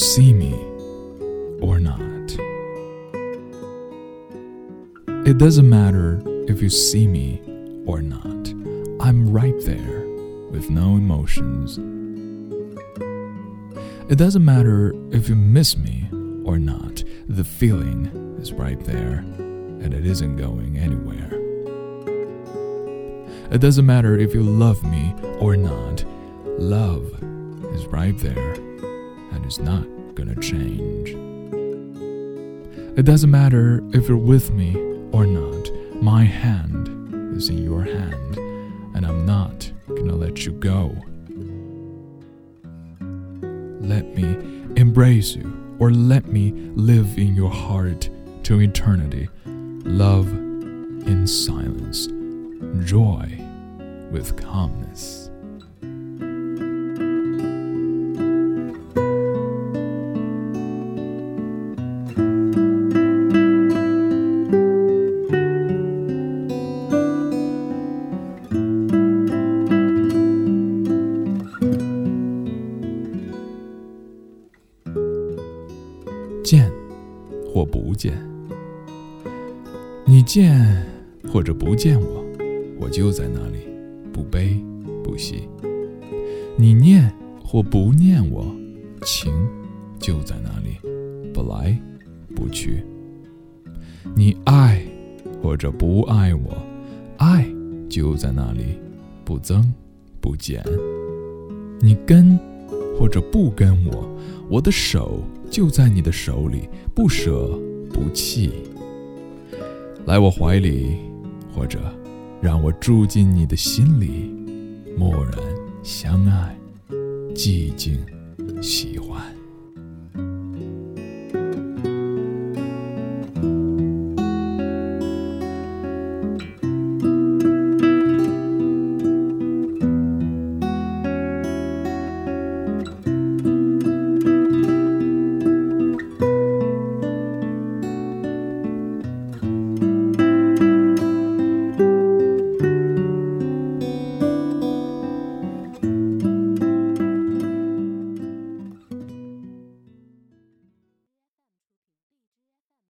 see me or not. It doesn't matter if you see me or not. I'm right there with no emotions. It doesn't matter if you miss me or not. The feeling is right there and it isn't going anywhere. It doesn't matter if you love me or not. Love is right there and it's not gonna change. It doesn't matter if you're with me or not. My hand is in your hand and I'm not gonna let you go. Let me embrace you or let me live in your heart to eternity. Love in silence, joy with calmness. 见或不见，你见或者不见我，我就在那里，不悲不喜。你念或不念我，情就在那里，不来不去。你爱或者不爱我，爱就在那里，不增不减。你跟或者不跟我，我的手就在你的手里，不舍不弃。来我怀里，或者让我住进你的心里，默然相爱，寂静喜欢。